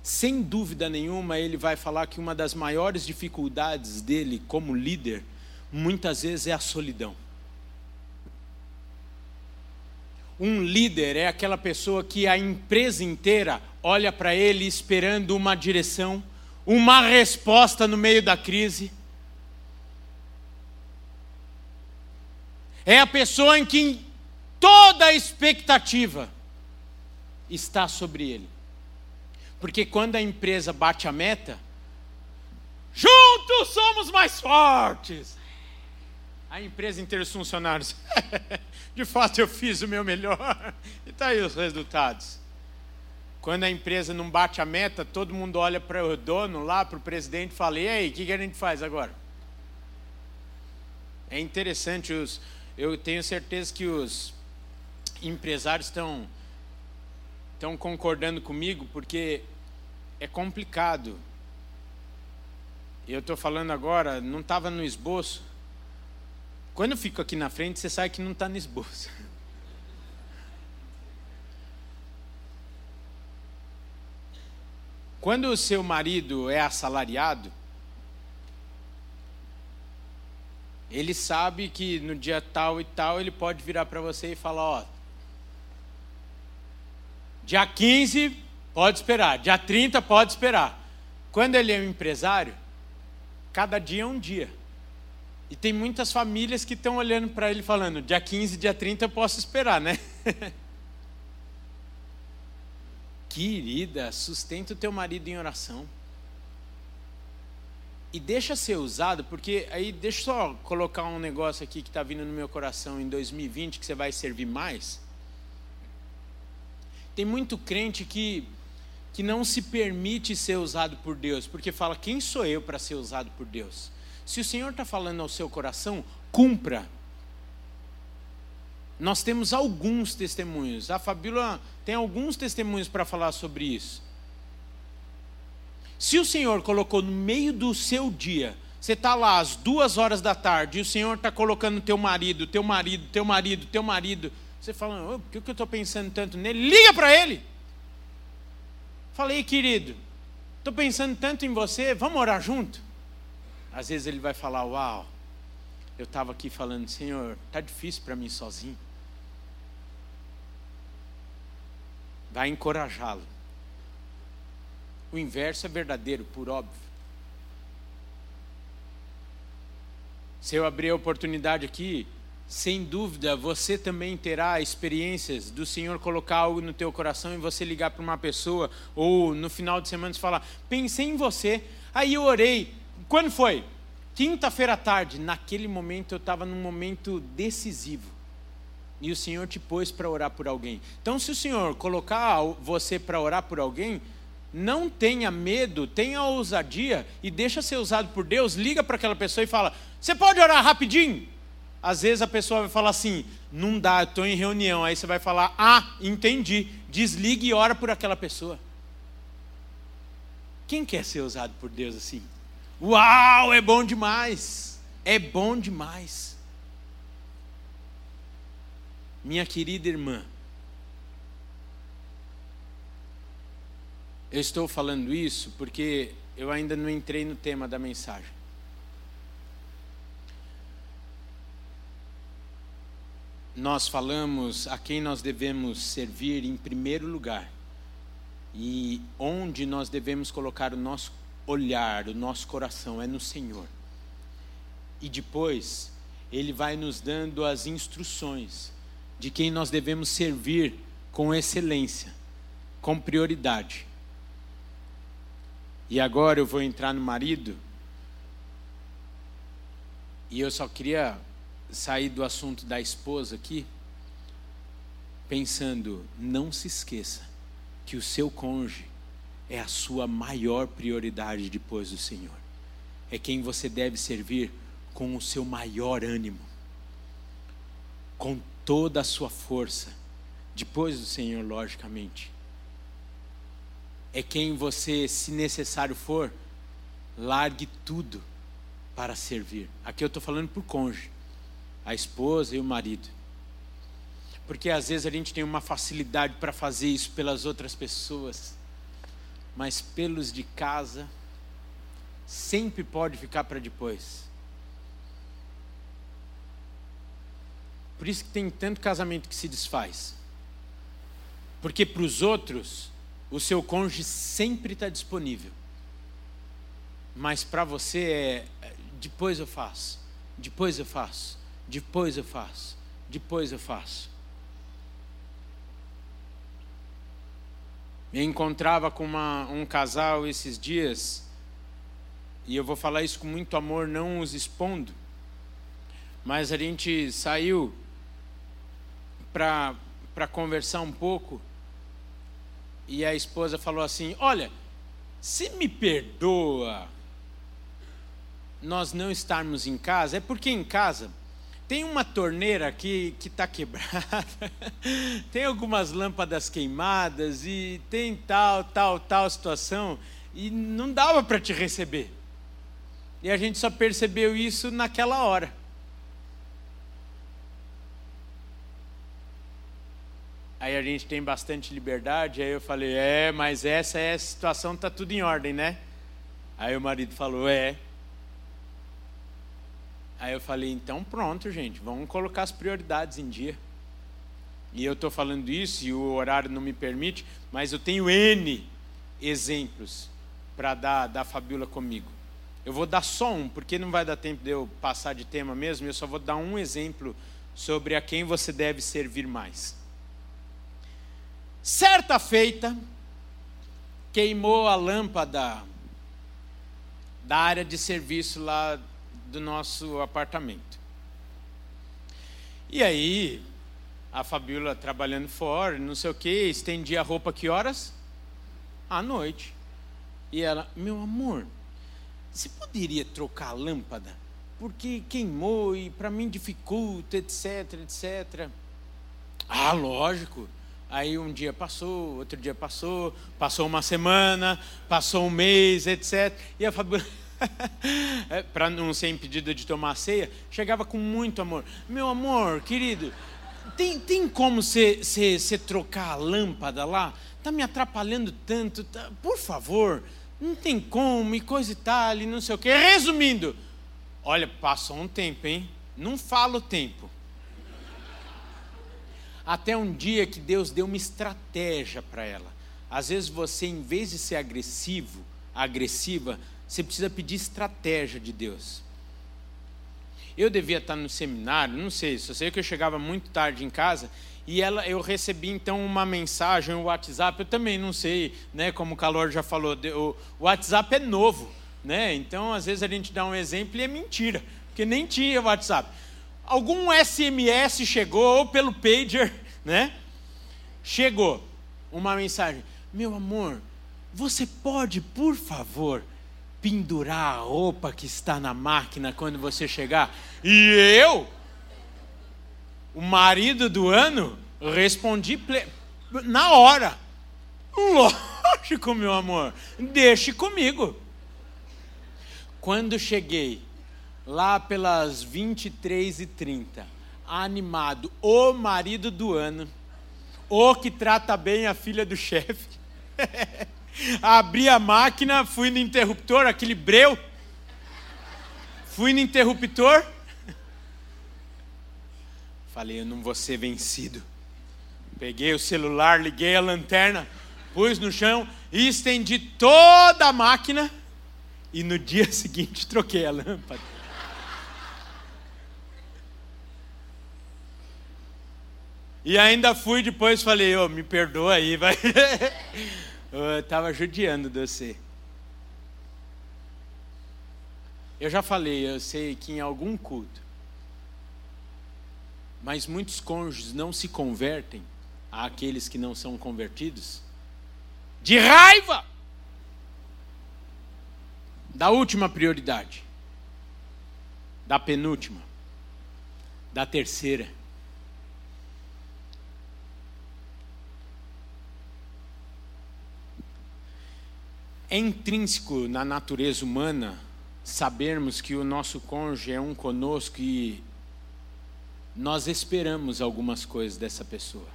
sem dúvida nenhuma, ele vai falar que uma das maiores dificuldades dele como líder, muitas vezes é a solidão. Um líder é aquela pessoa que a empresa inteira olha para ele esperando uma direção, uma resposta no meio da crise. É a pessoa em que toda a expectativa está sobre ele. Porque quando a empresa bate a meta, juntos somos mais fortes a empresa inteira, os funcionários. de fato, eu fiz o meu melhor. E está aí os resultados. Quando a empresa não bate a meta, todo mundo olha para o dono lá, para o presidente e fala: e aí, o que, que a gente faz agora? É interessante, os, eu tenho certeza que os empresários estão, estão concordando comigo, porque é complicado. Eu estou falando agora, não estava no esboço, quando eu fico aqui na frente, você sabe que não está no esboço. Quando o seu marido é assalariado, ele sabe que no dia tal e tal ele pode virar para você e falar: Ó, dia 15 pode esperar, dia 30 pode esperar. Quando ele é um empresário, cada dia é um dia. E tem muitas famílias que estão olhando para ele falando: dia 15, dia 30 eu posso esperar, né? Querida, sustenta o teu marido em oração. e deixa ser usado, porque aí deixa eu só colocar um negócio aqui que está vindo no meu coração em 2020 que você vai servir mais. Tem muito crente que que não se permite ser usado por Deus, porque fala: quem sou eu para ser usado por Deus? Se o Senhor está falando ao seu coração, cumpra. Nós temos alguns testemunhos. A Fabíola tem alguns testemunhos para falar sobre isso. Se o Senhor colocou no meio do seu dia, você está lá às duas horas da tarde, e o Senhor está colocando teu marido, teu marido, teu marido, teu marido. Você fala, oh, por que eu estou pensando tanto nele? Liga para ele. Falei, querido, estou pensando tanto em você, vamos orar junto? Às vezes ele vai falar, uau, eu estava aqui falando, Senhor, está difícil para mim sozinho. Vai encorajá-lo. O inverso é verdadeiro, por óbvio. Se eu abrir a oportunidade aqui, sem dúvida, você também terá experiências do Senhor colocar algo no teu coração e você ligar para uma pessoa, ou no final de semana você falar, pensei em você, aí eu orei. Quando foi? Quinta-feira à tarde. Naquele momento eu estava num momento decisivo. E o Senhor te pôs para orar por alguém. Então, se o Senhor colocar você para orar por alguém, não tenha medo, tenha ousadia e deixa ser usado por Deus. Liga para aquela pessoa e fala: Você pode orar rapidinho? Às vezes a pessoa vai falar assim: Não dá, estou em reunião. Aí você vai falar: Ah, entendi. Desligue e ora por aquela pessoa. Quem quer ser usado por Deus assim? Uau, é bom demais! É bom demais. Minha querida irmã, Eu estou falando isso porque eu ainda não entrei no tema da mensagem. Nós falamos a quem nós devemos servir em primeiro lugar e onde nós devemos colocar o nosso olhar, o nosso coração é no Senhor. E depois, Ele vai nos dando as instruções de quem nós devemos servir com excelência, com prioridade. E agora eu vou entrar no marido. E eu só queria sair do assunto da esposa aqui, pensando: não se esqueça que o seu cônjuge é a sua maior prioridade depois do Senhor. É quem você deve servir com o seu maior ânimo, com toda a sua força, depois do Senhor, logicamente é quem você, se necessário for, largue tudo para servir. Aqui eu estou falando por cônjuge, a esposa e o marido. Porque às vezes a gente tem uma facilidade para fazer isso pelas outras pessoas, mas pelos de casa, sempre pode ficar para depois. Por isso que tem tanto casamento que se desfaz. Porque para os outros, o seu cônjuge sempre está disponível. Mas para você é, é depois eu faço, depois eu faço, depois eu faço, depois eu faço. Me encontrava com uma, um casal esses dias, e eu vou falar isso com muito amor, não os expondo, mas a gente saiu para conversar um pouco, e a esposa falou assim: Olha, se me perdoa nós não estarmos em casa, é porque em casa tem uma torneira que está quebrada, tem algumas lâmpadas queimadas e tem tal, tal, tal situação e não dava para te receber. E a gente só percebeu isso naquela hora. Aí a gente tem bastante liberdade. Aí eu falei: É, mas essa é a situação, tá tudo em ordem, né? Aí o marido falou: É. Aí eu falei: Então pronto, gente, vamos colocar as prioridades em dia. E eu estou falando isso e o horário não me permite, mas eu tenho N exemplos para dar da Fabiola comigo. Eu vou dar só um, porque não vai dar tempo de eu passar de tema mesmo, eu só vou dar um exemplo sobre a quem você deve servir mais. Certa feita, queimou a lâmpada da área de serviço lá do nosso apartamento. E aí, a Fabiola trabalhando fora, não sei o que, estendia a roupa que horas? À noite. E ela, meu amor, você poderia trocar a lâmpada? Porque queimou e para mim dificulta, etc, etc. Ah, lógico. Aí um dia passou, outro dia passou, passou uma semana, passou um mês, etc. E a Fabiola, para não ser impedida de tomar ceia, chegava com muito amor. Meu amor, querido, tem, tem como você trocar a lâmpada lá? Está me atrapalhando tanto. Tá, por favor, não tem como, e coisa e tal, e não sei o quê. Resumindo, olha, passou um tempo, hein? Não fala o tempo. Até um dia que Deus deu uma estratégia para ela. Às vezes você, em vez de ser agressivo, agressiva, você precisa pedir estratégia de Deus. Eu devia estar no seminário, não sei, só sei que eu chegava muito tarde em casa e ela, eu recebi então uma mensagem, um WhatsApp, eu também não sei, né, como o Calor já falou, o WhatsApp é novo, né? Então às vezes a gente dá um exemplo e é mentira, porque nem tinha WhatsApp. Algum SMS chegou ou pelo pager, né? Chegou uma mensagem: "Meu amor, você pode, por favor, pendurar a roupa que está na máquina quando você chegar?" E eu o marido do ano, respondi na hora. Lógico, meu amor, deixe comigo. Quando cheguei lá pelas 23h30, animado, o marido do ano, o que trata bem a filha do chefe, abri a máquina, fui no interruptor, aquele breu, fui no interruptor, Falei, eu não vou ser vencido. Peguei o celular, liguei a lanterna, pus no chão e estendi toda a máquina. E no dia seguinte troquei a lâmpada. E ainda fui depois falei, oh, me perdoa aí, vai. eu estava judiando de você. Eu já falei, eu sei que em algum culto mas muitos cônjuges não se convertem àqueles que não são convertidos de raiva da última prioridade, da penúltima, da terceira. É intrínseco na natureza humana sabermos que o nosso cônjuge é um conosco e nós esperamos algumas coisas dessa pessoa.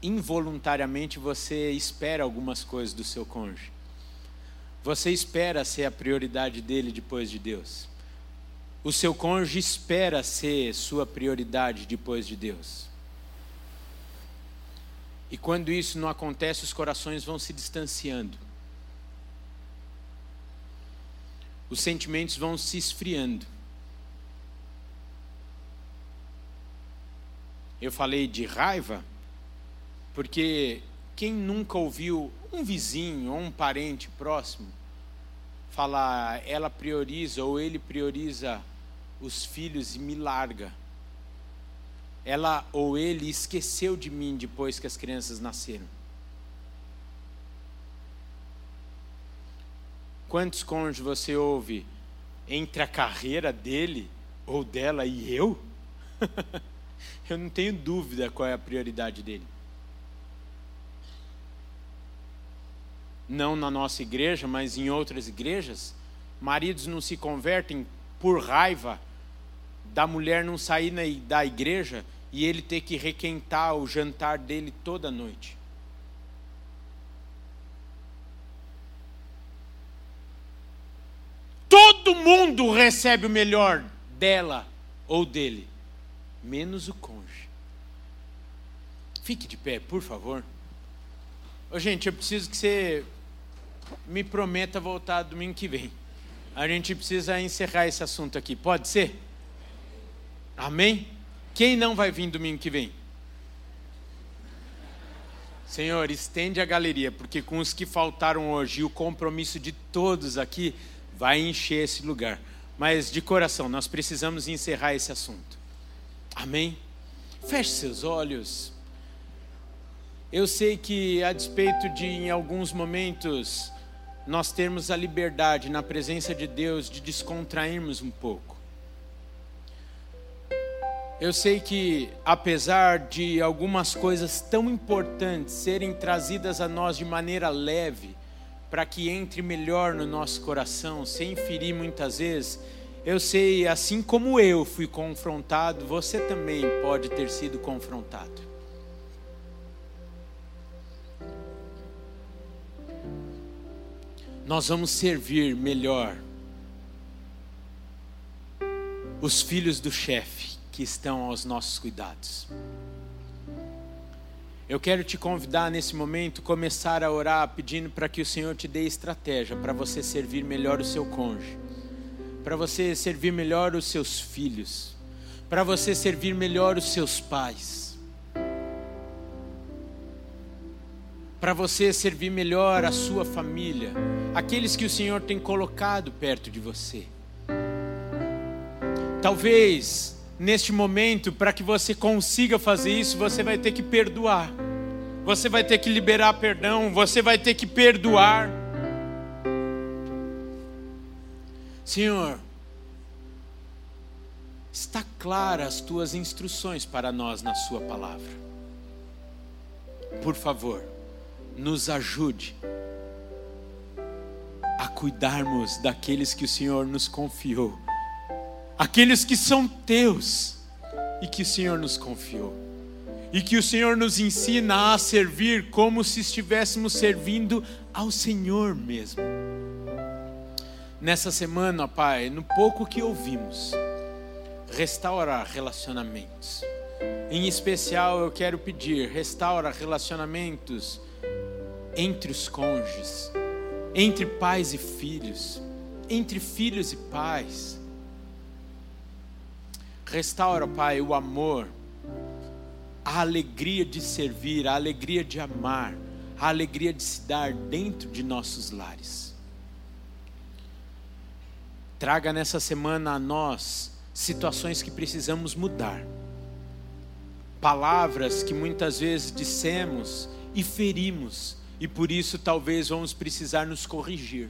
Involuntariamente você espera algumas coisas do seu cônjuge. Você espera ser a prioridade dele depois de Deus. O seu cônjuge espera ser sua prioridade depois de Deus. E quando isso não acontece, os corações vão se distanciando. Os sentimentos vão se esfriando. Eu falei de raiva, porque quem nunca ouviu um vizinho ou um parente próximo falar, ela prioriza ou ele prioriza os filhos e me larga. Ela ou ele esqueceu de mim depois que as crianças nasceram. Quantos cônjuges você ouve entre a carreira dele ou dela e eu? eu não tenho dúvida qual é a prioridade dele. Não na nossa igreja, mas em outras igrejas, maridos não se convertem por raiva da mulher não sair da igreja e ele ter que requentar o jantar dele toda noite. Todo mundo recebe o melhor dela ou dele menos o cônjuge. Fique de pé, por favor. Ô, gente, eu preciso que você me prometa voltar domingo que vem. A gente precisa encerrar esse assunto aqui. Pode ser? Amém? Quem não vai vir domingo que vem? Senhor, estende a galeria, porque com os que faltaram hoje e o compromisso de todos aqui, vai encher esse lugar. Mas de coração, nós precisamos encerrar esse assunto. Amém? Feche seus olhos. Eu sei que, a despeito de, em alguns momentos, nós termos a liberdade na presença de Deus de descontrairmos um pouco. Eu sei que, apesar de algumas coisas tão importantes serem trazidas a nós de maneira leve, para que entre melhor no nosso coração, sem ferir muitas vezes, eu sei, assim como eu fui confrontado, você também pode ter sido confrontado. Nós vamos servir melhor os filhos do chefe que estão aos nossos cuidados. Eu quero te convidar nesse momento começar a orar pedindo para que o Senhor te dê estratégia para você servir melhor o seu cônjuge, para você servir melhor os seus filhos, para você servir melhor os seus pais, para você servir melhor a sua família, aqueles que o Senhor tem colocado perto de você. Talvez neste momento, para que você consiga fazer isso, você vai ter que perdoar. Você vai ter que liberar perdão, você vai ter que perdoar. Senhor, está clara as tuas instruções para nós na sua palavra. Por favor, nos ajude a cuidarmos daqueles que o Senhor nos confiou aqueles que são teus e que o Senhor nos confiou. E que o Senhor nos ensina a servir como se estivéssemos servindo ao Senhor mesmo. Nessa semana, Pai, no pouco que ouvimos, restaurar relacionamentos. Em especial, eu quero pedir, restaura relacionamentos entre os cônjuges, entre pais e filhos, entre filhos e pais Restaura, Pai, o amor, a alegria de servir, a alegria de amar, a alegria de se dar dentro de nossos lares. Traga nessa semana a nós situações que precisamos mudar, palavras que muitas vezes dissemos e ferimos, e por isso talvez vamos precisar nos corrigir,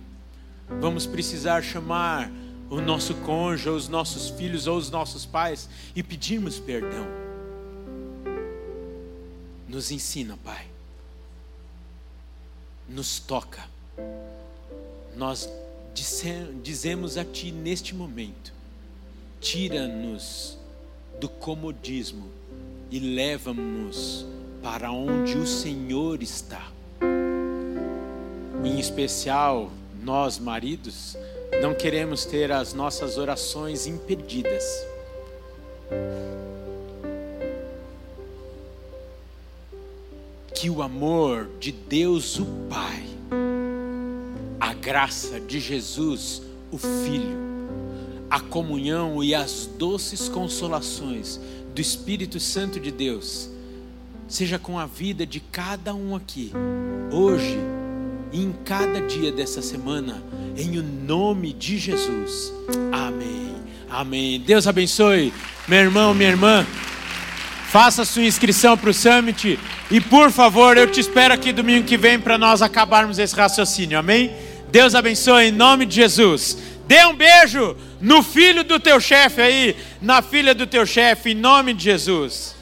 vamos precisar chamar o nosso cônjuge, os nossos filhos ou os nossos pais e pedirmos perdão. Nos ensina, Pai. Nos toca. Nós dizemos a Ti neste momento: tira-nos do comodismo e leva-nos para onde o Senhor está. Em especial, nós maridos, não queremos ter as nossas orações impedidas. Que o amor de Deus, o Pai, a graça de Jesus, o Filho, a comunhão e as doces consolações do Espírito Santo de Deus, seja com a vida de cada um aqui, hoje em cada dia dessa semana em o nome de Jesus. Amém. Amém. Deus abençoe, meu irmão, minha irmã. Faça sua inscrição para o Summit e, por favor, eu te espero aqui domingo que vem para nós acabarmos esse raciocínio. Amém? Deus abençoe em nome de Jesus. Dê um beijo no filho do teu chefe aí, na filha do teu chefe, em nome de Jesus.